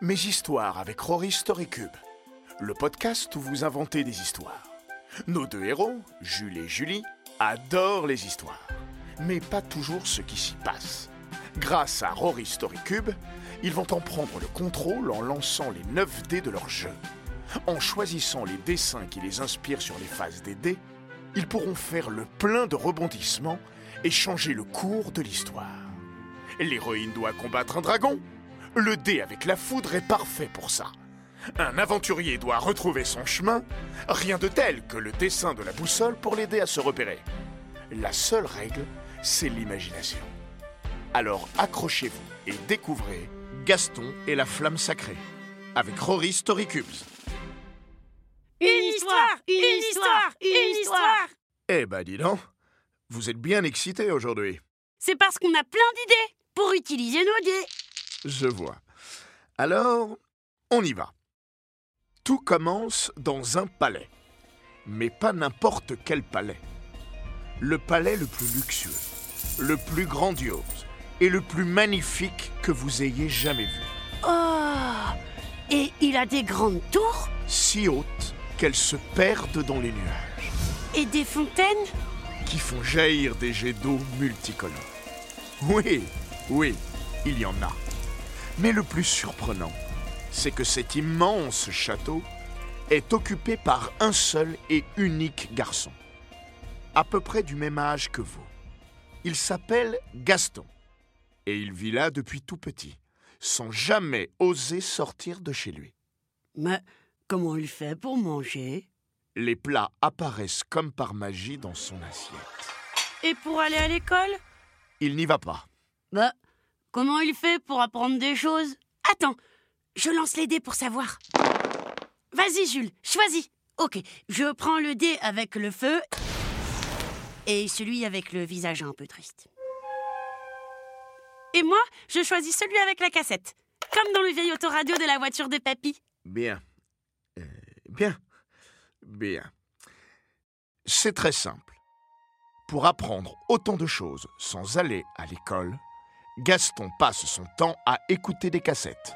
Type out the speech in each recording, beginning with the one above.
Mes histoires avec Rory Storycube, le podcast où vous inventez des histoires. Nos deux héros, Jules et Julie, adorent les histoires, mais pas toujours ce qui s'y passe. Grâce à Rory Storycube, ils vont en prendre le contrôle en lançant les 9 dés de leur jeu. En choisissant les dessins qui les inspirent sur les faces des dés, ils pourront faire le plein de rebondissements et changer le cours de l'histoire. L'héroïne doit combattre un dragon. Le dé avec la foudre est parfait pour ça. Un aventurier doit retrouver son chemin. Rien de tel que le dessin de la boussole pour l'aider à se repérer. La seule règle, c'est l'imagination. Alors accrochez-vous et découvrez Gaston et la flamme sacrée avec Rory Storycubes. Une histoire Une histoire Une histoire Eh ben dis donc, vous êtes bien excités aujourd'hui. C'est parce qu'on a plein d'idées pour utiliser nos dés. Je vois. Alors, on y va. Tout commence dans un palais. Mais pas n'importe quel palais. Le palais le plus luxueux, le plus grandiose et le plus magnifique que vous ayez jamais vu. Oh Et il a des grandes tours? Si hautes qu'elles se perdent dans les nuages, et des fontaines? Qui font jaillir des jets d'eau multicolores. Oui, oui, il y en a. Mais le plus surprenant, c'est que cet immense château est occupé par un seul et unique garçon, à peu près du même âge que vous. Il s'appelle Gaston, et il vit là depuis tout petit, sans jamais oser sortir de chez lui. Mais comment il fait pour manger? Les plats apparaissent comme par magie dans son assiette. Et pour aller à l'école? Il n'y va pas. Bah, comment il fait pour apprendre des choses? Attends, je lance les dés pour savoir. Vas-y, Jules, choisis. Ok, je prends le dé avec le feu et celui avec le visage un peu triste. Et moi, je choisis celui avec la cassette, comme dans le vieil autoradio de la voiture de papy. Bien. Euh, bien. Bien. C'est très simple. Pour apprendre autant de choses sans aller à l'école, Gaston passe son temps à écouter des cassettes.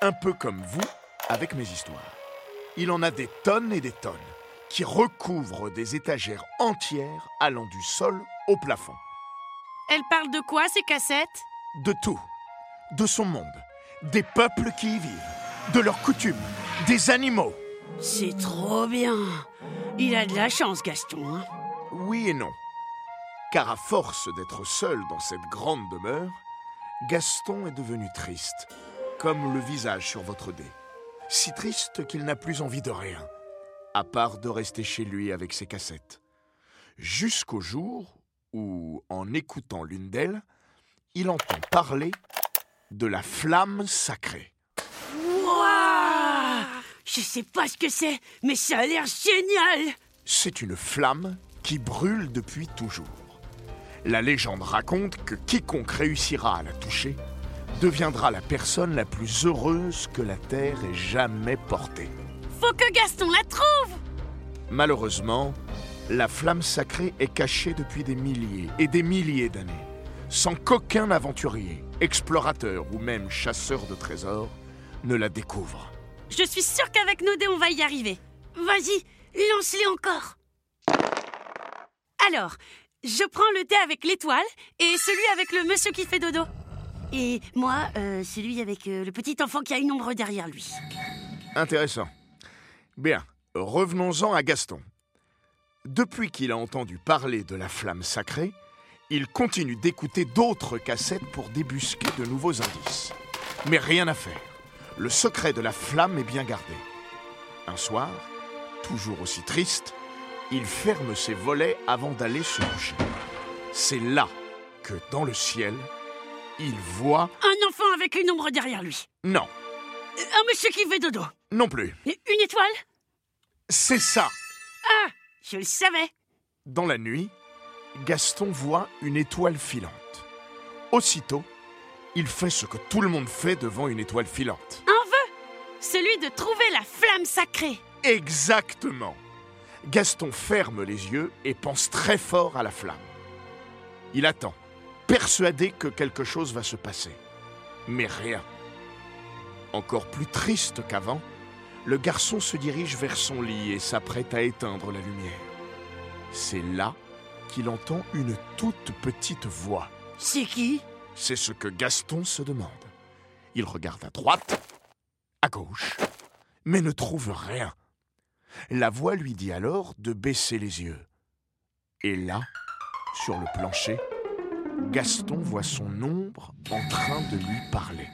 Un peu comme vous avec mes histoires. Il en a des tonnes et des tonnes qui recouvrent des étagères entières allant du sol au plafond. Elle parle de quoi, ces cassettes? De tout. De son monde. Des peuples qui y vivent. De leurs coutumes. Des animaux. C'est trop bien. Il a de la chance, Gaston. hein. Oui et non. Car à force d'être seul dans cette grande demeure, Gaston est devenu triste, comme le visage sur votre dé. Si triste qu'il n'a plus envie de rien, à part de rester chez lui avec ses cassettes. Jusqu'au jour où, en écoutant l'une d'elles, il entend parler de la flamme sacrée. Wouah Je sais pas ce que c'est, mais ça a l'air génial C'est une flamme qui brûle depuis toujours. La légende raconte que quiconque réussira à la toucher deviendra la personne la plus heureuse que la Terre ait jamais portée. Faut que Gaston la trouve Malheureusement, la flamme sacrée est cachée depuis des milliers et des milliers d'années, sans qu'aucun aventurier, explorateur ou même chasseur de trésors ne la découvre. Je suis sûre qu'avec nos dés, on va y arriver. Vas-y, lance-les encore Alors, je prends le dé avec l'étoile et celui avec le monsieur qui fait dodo. Et moi, euh, celui avec euh, le petit enfant qui a une ombre derrière lui. Intéressant. Bien, revenons-en à Gaston. Depuis qu'il a entendu parler de la flamme sacrée, il continue d'écouter d'autres cassettes pour débusquer de nouveaux indices. Mais rien à faire. Le secret de la flamme est bien gardé. Un soir, toujours aussi triste, il ferme ses volets avant d'aller se coucher. C'est là que, dans le ciel, il voit... Un enfant avec une ombre derrière lui. Non, Euh, Un monsieur qui fait dodo. non plus. Et une étoile C'est ça Ah Je le savais Dans la nuit, Gaston voit une étoile filante. Aussitôt, il fait ce que tout le monde fait devant une étoile filante. Un vœu Celui de trouver la flamme sacrée. Exactement. Gaston ferme les yeux et pense très fort à la flamme. Il attend, persuadé que quelque chose va se passer. Mais rien. Encore plus triste qu'avant, le garçon se dirige vers son lit et s'apprête à éteindre la lumière. C'est là qu'il entend une toute petite voix. C'est qui? C'est ce que Gaston se demande. Il regarde à droite, à gauche, mais ne trouve rien. La voix lui dit alors de baisser les yeux. Et là, sur le plancher, Gaston voit son ombre en train de lui parler.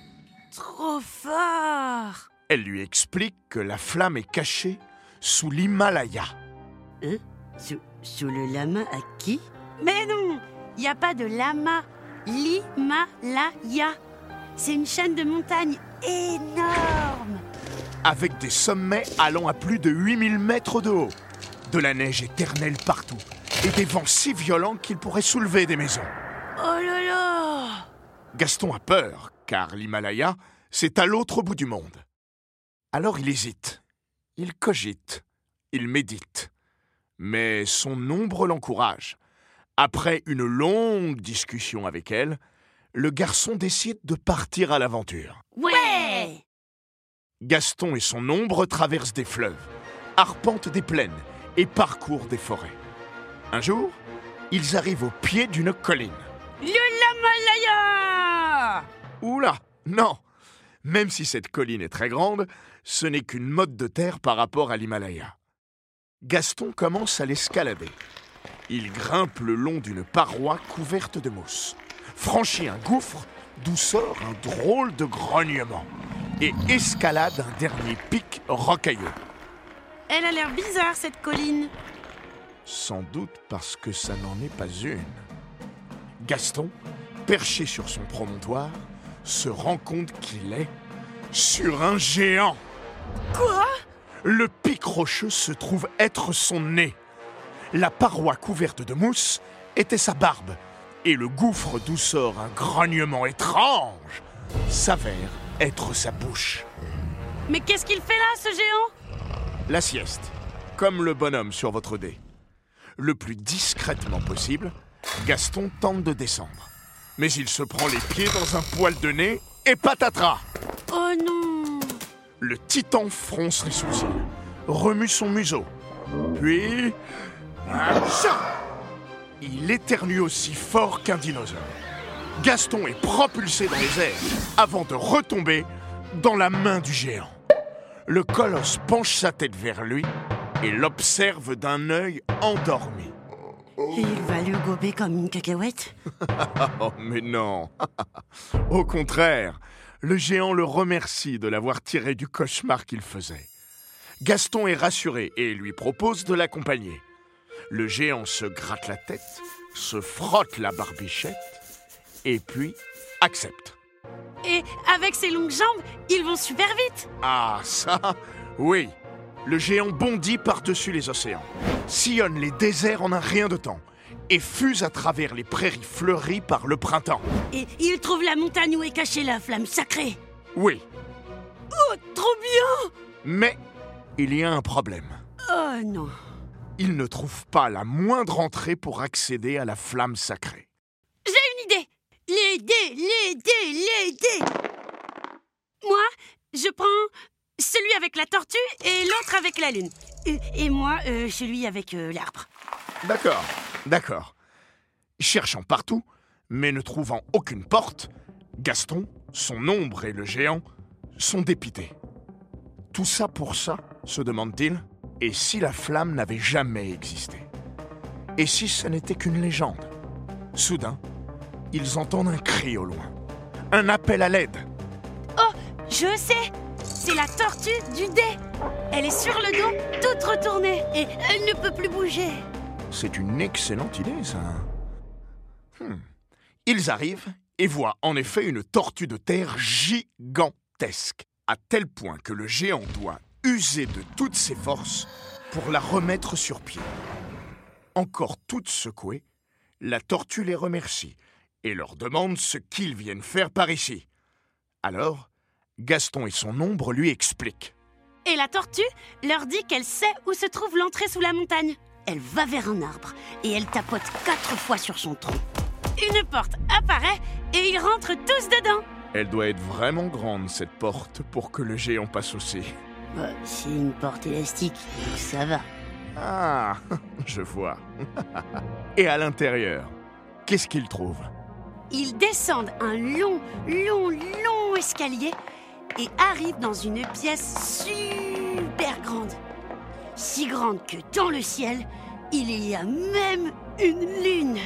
Trop fort Elle lui explique que la flamme est cachée sous l'Himalaya. Hein sous, sous le lama à qui? Mais non Il n'y a pas de lama. L'Himalaya. C'est une chaîne de montagnes énorme. Avec des sommets allant à plus de 8000 mètres de haut, de la neige éternelle partout, et des vents si violents qu'ils pourraient soulever des maisons. Oh là là Gaston a peur, car l'Himalaya, c'est à l'autre bout du monde. Alors il hésite, il cogite, il médite. Mais son ombre l'encourage. Après une longue discussion avec elle, le garçon décide de partir à l'aventure. Ouais Gaston et son ombre traversent des fleuves, arpentent des plaines et parcourent des forêts. Un jour, ils arrivent au pied d'une colline. Le Lamalaya Oula, non Même si cette colline est très grande, ce n'est qu'une motte de terre par rapport à l'Himalaya. Gaston commence à l'escalader. Il grimpe le long d'une paroi couverte de mousse, franchit un gouffre d'où sort un drôle de grognement et escalade un dernier pic rocailleux. Elle a l'air bizarre cette colline. Sans doute parce que ça n'en est pas une. Gaston, perché sur son promontoire, se rend compte qu'il est sur un géant. Quoi? Le pic rocheux se trouve être son nez. La paroi couverte de mousse était sa barbe. Et le gouffre d'où sort un grognement étrange s'avère être sa bouche. Mais qu'est-ce qu'il fait là, ce géant? La sieste, comme le bonhomme sur votre dé. Le plus discrètement possible, Gaston tente de descendre. Mais il se prend les pieds dans un poil de nez et patatras Oh non Le titan fronce les sourcils, remue son museau, puis... Il éternue aussi fort qu'un dinosaure. Gaston est propulsé dans les airs avant de retomber dans la main du géant. Le colosse penche sa tête vers lui et l'observe d'un œil endormi. Il va le gober comme une cacahuète Oh mais non Au contraire, le géant le remercie de l'avoir tiré du cauchemar qu'il faisait. Gaston est rassuré et lui propose de l'accompagner. Le géant se gratte la tête, se frotte la barbichette et puis accepte. Et avec ses longues jambes, ils vont super vite Ah ça, oui. Le géant bondit par-dessus les océans, sillonne les déserts en un rien de temps et fuse à travers les prairies fleuries par le printemps. Et il trouve la montagne où est cachée la flamme sacrée Oui, Oh, trop bien mais il y a un problème. Oh non Il ne trouve pas la moindre entrée pour accéder à la flamme sacrée. Les dés, les Moi, je prends celui avec la tortue et l'autre avec la lune. Et, et moi, euh, celui avec euh, l'arbre. D'accord, d'accord. Cherchant partout, mais ne trouvant aucune porte, Gaston, son ombre et le géant sont dépités. Tout ça pour ça, se demande-t-il Et si la flamme n'avait jamais existé? Et si ce n'était qu'une légende? Soudain, ils entendent un cri au loin. Un appel à l'aide. Oh, je sais C'est la tortue du dé Elle est sur le dos, toute retournée, et elle ne peut plus bouger. C'est une excellente idée, ça. Hmm. Ils arrivent et voient en effet une tortue de terre gigantesque, à tel point que le géant doit user de toutes ses forces pour la remettre sur pied. Encore toute secouée, la tortue les remercie et leur demande ce qu'ils viennent faire par ici. Alors, Gaston et son ombre lui expliquent. Et la tortue leur dit qu'elle sait où se trouve l'entrée sous la montagne. Elle va vers un arbre et elle tapote quatre fois sur son tronc. Une porte apparaît et ils rentrent tous dedans. Elle doit être vraiment grande, cette porte, pour que le géant passe aussi. Bah, c'est une porte élastique, donc ça va. Ah, je vois. Et à l'intérieur, qu'est-ce qu'il trouve Ils descendent un long, long, long escalier et arrivent dans une pièce super grande. Si grande que dans le ciel, il y a même une lune.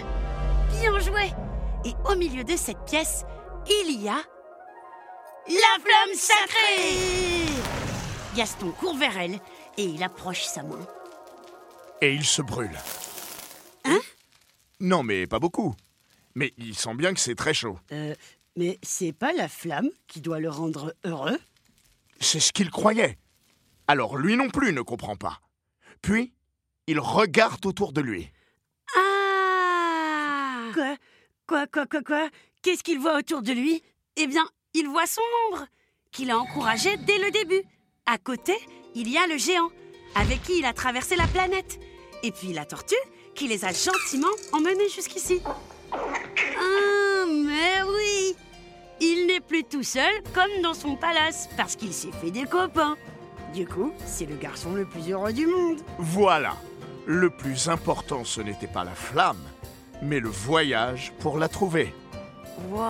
Bien joué Et au milieu de cette pièce, il y a... La flamme sacrée Gaston court vers elle et il approche sa main. Et il se brûle. Hein? Non, mais pas beaucoup. Mais il sent bien que c'est très chaud. Euh, mais c'est pas la flamme qui doit le rendre heureux C'est ce qu'il croyait. Alors lui non plus ne comprend pas. Puis, il regarde autour de lui. Ah Quoi? Quoi, quoi, quoi, quoi? Qu'est-ce qu'il voit autour de lui? Eh bien, il voit son ombre, qu'il a encouragé dès le début. À côté, il y a le géant, avec qui il a traversé la planète. Et puis la tortue, qui les a gentiment emmenés jusqu'ici. Plus tout seul comme dans son palace, parce qu'il s'est fait des copains. Du coup, c'est le garçon le plus heureux du monde. Voilà. Le plus important, ce n'était pas la flamme, mais le voyage pour la trouver. Waouh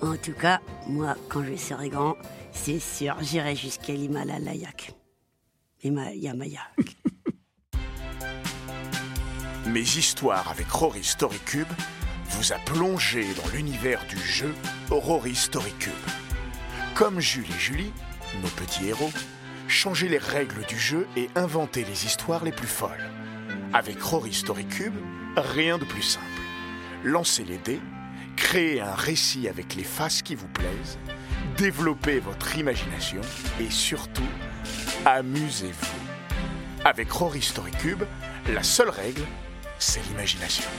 En tout cas, moi, quand je serai grand, c'est sûr, j'irai jusqu'à l'Himalaya. Himalaya. Mes histoires avec Rory Storycube vous a plongé dans l'univers du jeu Rory Storycube. Comme Jules et Julie, nos petits héros, changez les règles du jeu et inventez les histoires les plus folles. Avec Rory Storycube, rien de plus simple. Lancez les dés, créez un récit avec les faces qui vous plaisent, développez votre imagination et surtout, amusez-vous. Avec Rory Storycube, la seule règle, c'est l'imagination.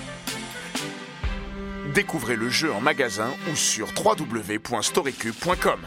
Découvrez le jeu en magasin ou sur www.storycube.com.